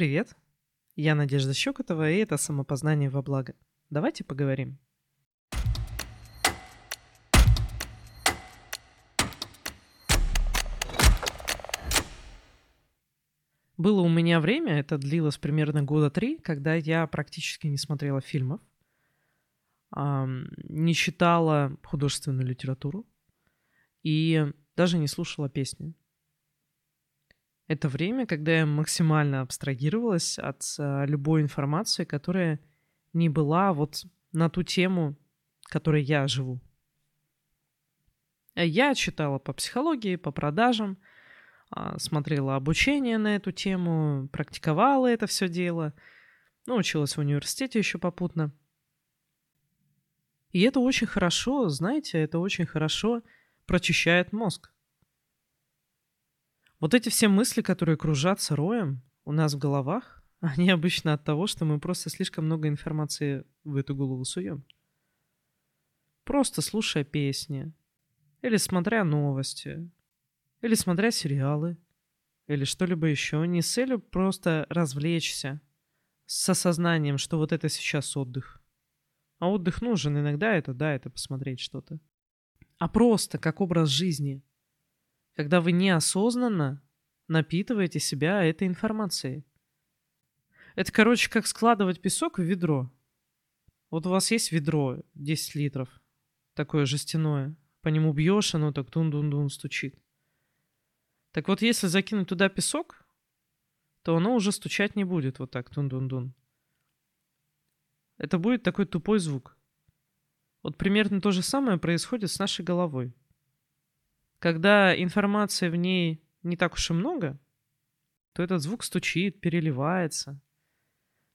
Привет, я Надежда Щекотова, и это «Самопознание во благо». Давайте поговорим. Было у меня время, это длилось примерно года три, когда я практически не смотрела фильмов, не читала художественную литературу и даже не слушала песни. Это время, когда я максимально абстрагировалась от а, любой информации, которая не была вот на ту тему, которой я живу. Я читала по психологии, по продажам, а, смотрела обучение на эту тему, практиковала это все дело, ну, училась в университете еще попутно. И это очень хорошо, знаете, это очень хорошо прочищает мозг. Вот эти все мысли, которые кружатся роем у нас в головах, они обычно от того, что мы просто слишком много информации в эту голову суем. Просто слушая песни, или смотря новости, или смотря сериалы, или что-либо еще, не с целью просто развлечься, с осознанием, что вот это сейчас отдых. А отдых нужен иногда, это да, это посмотреть что-то. А просто как образ жизни. Когда вы неосознанно напитываете себя этой информацией. Это, короче, как складывать песок в ведро. Вот у вас есть ведро 10 литров, такое жестяное. По нему бьешь, оно так дун-дун-дун стучит. Так вот, если закинуть туда песок, то оно уже стучать не будет вот так, тун-дун-дун. Это будет такой тупой звук. Вот примерно то же самое происходит с нашей головой. Когда информация в ней не так уж и много, то этот звук стучит, переливается.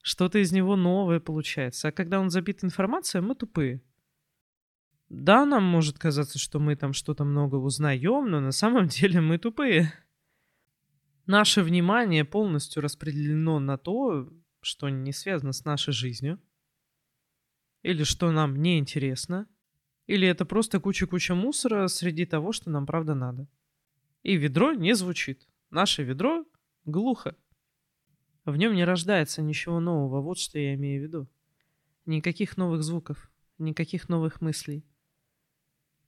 Что-то из него новое получается. А когда он забит информацией, мы тупые. Да, нам может казаться, что мы там что-то много узнаем, но на самом деле мы тупые. Наше внимание полностью распределено на то, что не связано с нашей жизнью, или что нам не интересно, или это просто куча-куча мусора среди того, что нам правда надо. И ведро не звучит. Наше ведро глухо. В нем не рождается ничего нового, вот что я имею в виду. Никаких новых звуков, никаких новых мыслей.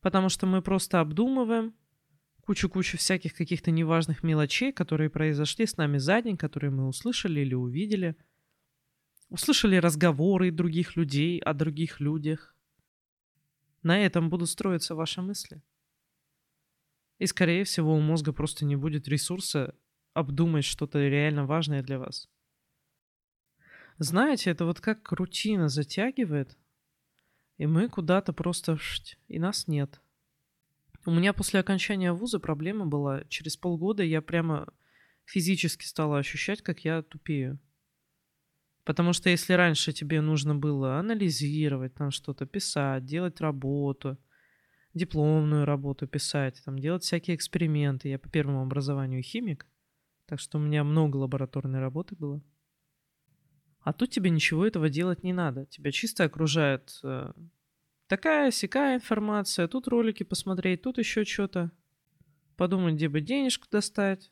Потому что мы просто обдумываем кучу-кучу всяких каких-то неважных мелочей, которые произошли с нами за день, которые мы услышали или увидели – Услышали разговоры других людей о других людях. На этом будут строиться ваши мысли. И, скорее всего, у мозга просто не будет ресурса обдумать что-то реально важное для вас. Знаете, это вот как рутина затягивает, и мы куда-то просто... И нас нет. У меня после окончания вуза проблема была. Через полгода я прямо физически стала ощущать, как я тупею. Потому что если раньше тебе нужно было анализировать, там что-то писать, делать работу, дипломную работу писать, там делать всякие эксперименты. Я по первому образованию химик, так что у меня много лабораторной работы было. А тут тебе ничего этого делать не надо. Тебя чисто окружает э, такая сякая информация, тут ролики посмотреть, тут еще что-то. Подумать, где бы денежку достать.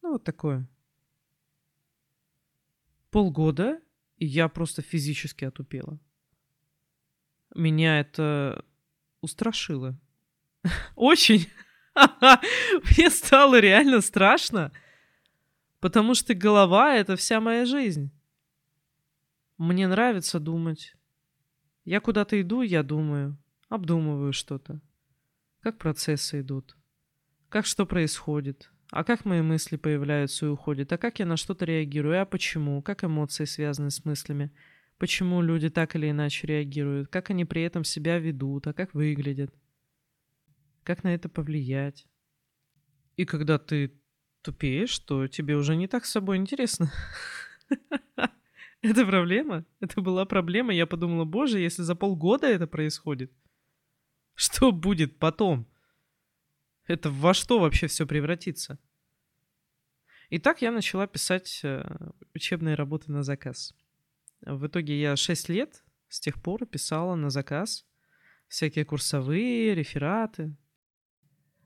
Ну, вот такое полгода, и я просто физически отупела. Меня это устрашило. Очень. Мне стало реально страшно, потому что голова — это вся моя жизнь. Мне нравится думать. Я куда-то иду, я думаю, обдумываю что-то. Как процессы идут, как что происходит, а как мои мысли появляются и уходят? А как я на что-то реагирую? А почему? Как эмоции связаны с мыслями? Почему люди так или иначе реагируют? Как они при этом себя ведут? А как выглядят? Как на это повлиять? И когда ты тупеешь, то тебе уже не так с собой интересно. Это проблема? Это была проблема. Я подумала, боже, если за полгода это происходит, что будет потом? Это во что вообще все превратится? И так я начала писать э, учебные работы на заказ. В итоге я 6 лет с тех пор писала на заказ всякие курсовые, рефераты.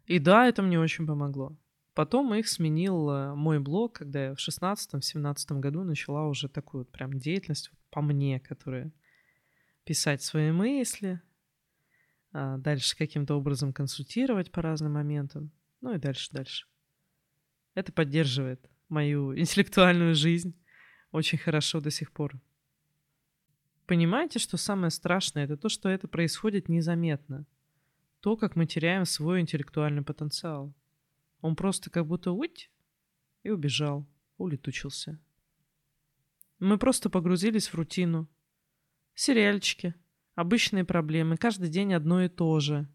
И да, это мне очень помогло. Потом их сменил э, мой блог, когда я в 16-17 году начала уже такую вот прям деятельность по мне, которая писать свои мысли, дальше каким-то образом консультировать по разным моментам, ну и дальше, дальше. Это поддерживает мою интеллектуальную жизнь очень хорошо до сих пор. Понимаете, что самое страшное? Это то, что это происходит незаметно. То, как мы теряем свой интеллектуальный потенциал. Он просто как будто уть и убежал, улетучился. Мы просто погрузились в рутину. Сериальчики, обычные проблемы, каждый день одно и то же.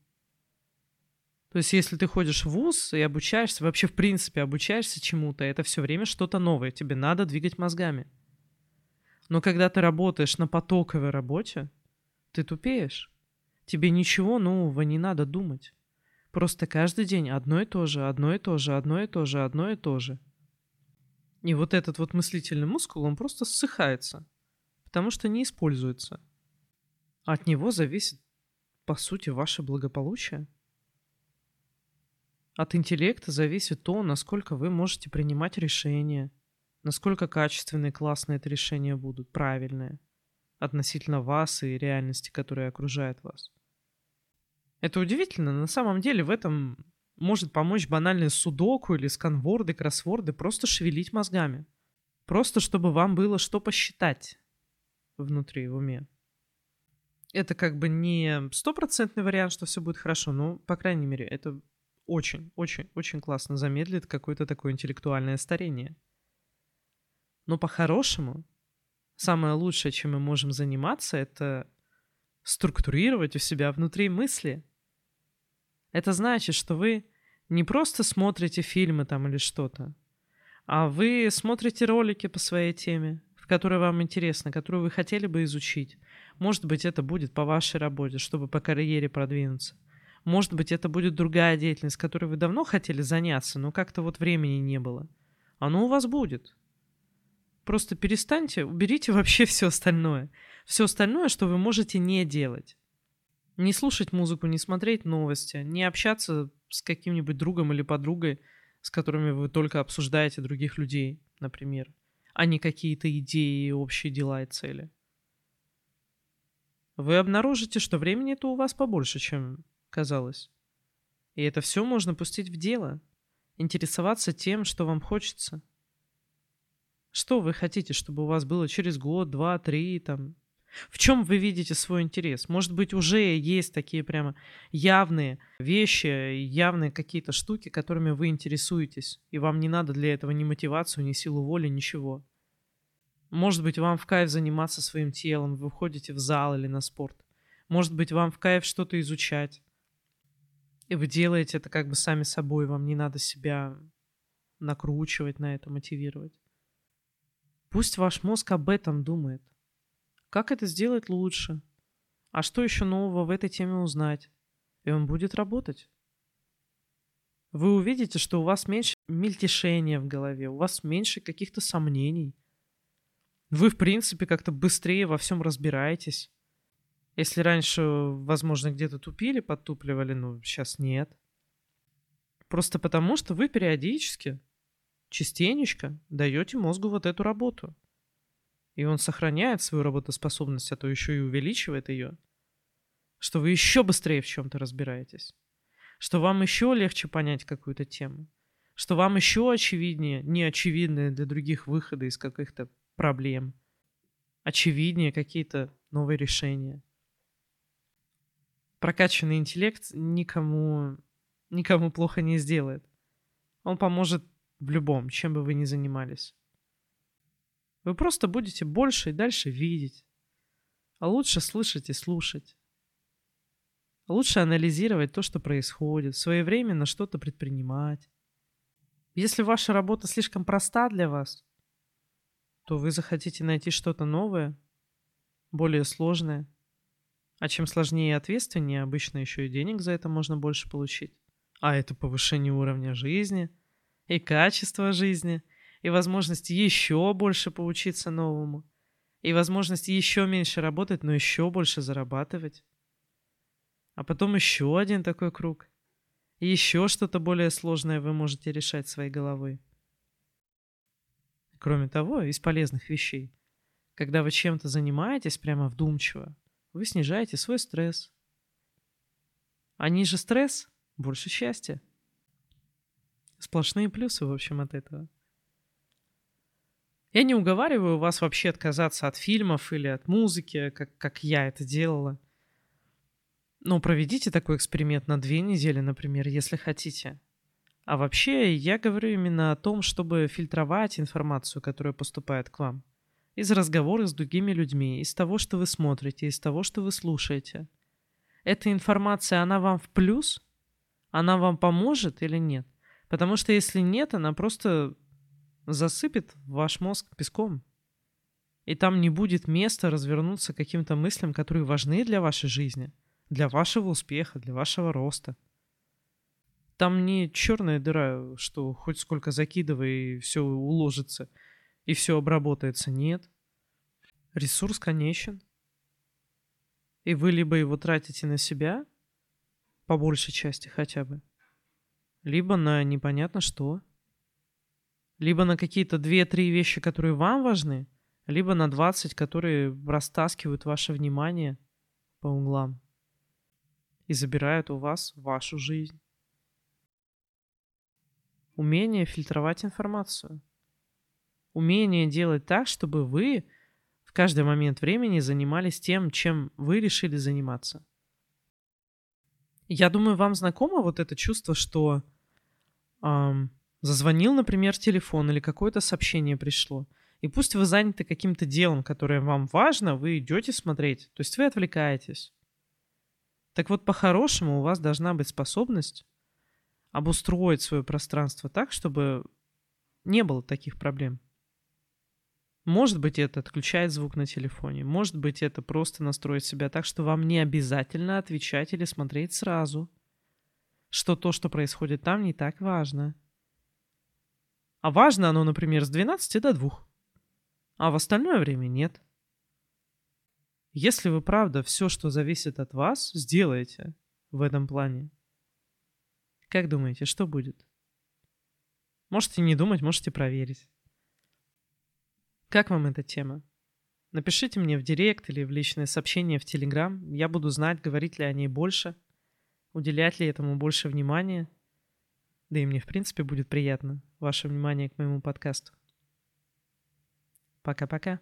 То есть, если ты ходишь в ВУЗ и обучаешься, вообще в принципе обучаешься чему-то, это все время что-то новое, тебе надо двигать мозгами. Но когда ты работаешь на потоковой работе, ты тупеешь. Тебе ничего нового не надо думать. Просто каждый день одно и то же, одно и то же, одно и то же, одно и то же. И вот этот вот мыслительный мускул, он просто ссыхается, потому что не используется. От него зависит, по сути, ваше благополучие. От интеллекта зависит то, насколько вы можете принимать решения – насколько качественные, классные это решения будут, правильные, относительно вас и реальности, которая окружает вас. Это удивительно. На самом деле в этом может помочь банальный судоку или сканворды, кроссворды, просто шевелить мозгами. Просто чтобы вам было что посчитать внутри в уме. Это как бы не стопроцентный вариант, что все будет хорошо, но, по крайней мере, это очень, очень, очень классно замедлит какое-то такое интеллектуальное старение. Но по-хорошему, самое лучшее, чем мы можем заниматься, это структурировать у себя внутри мысли. Это значит, что вы не просто смотрите фильмы там или что-то, а вы смотрите ролики по своей теме, в которые вам интересно, которую вы хотели бы изучить. Может быть, это будет по вашей работе, чтобы по карьере продвинуться. Может быть, это будет другая деятельность, которой вы давно хотели заняться, но как-то вот времени не было. Оно у вас будет. Просто перестаньте, уберите вообще все остальное. Все остальное, что вы можете не делать. Не слушать музыку, не смотреть новости, не общаться с каким-нибудь другом или подругой, с которыми вы только обсуждаете других людей, например, а не какие-то идеи, общие дела и цели. Вы обнаружите, что времени-то у вас побольше, чем казалось. И это все можно пустить в дело. Интересоваться тем, что вам хочется – что вы хотите, чтобы у вас было через год, два, три, там? В чем вы видите свой интерес? Может быть, уже есть такие прямо явные вещи, явные какие-то штуки, которыми вы интересуетесь, и вам не надо для этого ни мотивацию, ни силу воли, ничего. Может быть, вам в кайф заниматься своим телом, вы ходите в зал или на спорт. Может быть, вам в кайф что-то изучать. И вы делаете это как бы сами собой, вам не надо себя накручивать на это, мотивировать. Пусть ваш мозг об этом думает. Как это сделать лучше? А что еще нового в этой теме узнать? И он будет работать. Вы увидите, что у вас меньше мельтешения в голове, у вас меньше каких-то сомнений. Вы, в принципе, как-то быстрее во всем разбираетесь. Если раньше, возможно, где-то тупили, подтупливали, но сейчас нет. Просто потому, что вы периодически частенечко даете мозгу вот эту работу. И он сохраняет свою работоспособность, а то еще и увеличивает ее. Что вы еще быстрее в чем-то разбираетесь. Что вам еще легче понять какую-то тему. Что вам еще очевиднее, неочевидные для других выходы из каких-то проблем. Очевиднее какие-то новые решения. Прокачанный интеллект никому, никому плохо не сделает. Он поможет в любом, чем бы вы ни занимались. Вы просто будете больше и дальше видеть, а лучше слышать и слушать. Лучше анализировать то, что происходит, своевременно что-то предпринимать. Если ваша работа слишком проста для вас, то вы захотите найти что-то новое, более сложное. А чем сложнее и ответственнее, обычно еще и денег за это можно больше получить. А это повышение уровня жизни – и качество жизни, и возможность еще больше поучиться новому, и возможность еще меньше работать, но еще больше зарабатывать. А потом еще один такой круг. еще что-то более сложное вы можете решать своей головой. Кроме того, из полезных вещей, когда вы чем-то занимаетесь прямо вдумчиво, вы снижаете свой стресс. А ниже стресс, больше счастья. Сплошные плюсы, в общем, от этого. Я не уговариваю вас вообще отказаться от фильмов или от музыки, как, как я это делала. Ну, проведите такой эксперимент на две недели, например, если хотите. А вообще, я говорю именно о том, чтобы фильтровать информацию, которая поступает к вам. Из разговоров с другими людьми, из того, что вы смотрите, из того, что вы слушаете. Эта информация, она вам в плюс? Она вам поможет или нет? Потому что если нет, она просто засыпет ваш мозг песком. И там не будет места развернуться каким-то мыслям, которые важны для вашей жизни – для вашего успеха, для вашего роста. Там не черная дыра, что хоть сколько закидывай, все уложится, и все обработается. Нет. Ресурс конечен. И вы либо его тратите на себя, по большей части хотя бы, либо на непонятно что, либо на какие-то 2-3 вещи, которые вам важны, либо на 20, которые растаскивают ваше внимание по углам и забирают у вас вашу жизнь. Умение фильтровать информацию. Умение делать так, чтобы вы в каждый момент времени занимались тем, чем вы решили заниматься. Я думаю, вам знакомо вот это чувство, что эм, зазвонил, например, телефон или какое-то сообщение пришло. И пусть вы заняты каким-то делом, которое вам важно, вы идете смотреть. То есть вы отвлекаетесь. Так вот, по-хорошему у вас должна быть способность обустроить свое пространство так, чтобы не было таких проблем. Может быть, это отключать звук на телефоне. Может быть, это просто настроить себя так, что вам не обязательно отвечать или смотреть сразу. Что то, что происходит там, не так важно. А важно оно, например, с 12 до 2. А в остальное время нет. Если вы правда все, что зависит от вас, сделаете в этом плане, как думаете, что будет? Можете не думать, можете проверить. Как вам эта тема? Напишите мне в директ или в личное сообщение в Телеграм. Я буду знать, говорить ли о ней больше, уделять ли этому больше внимания. Да и мне, в принципе, будет приятно ваше внимание к моему подкасту. Пока-пока.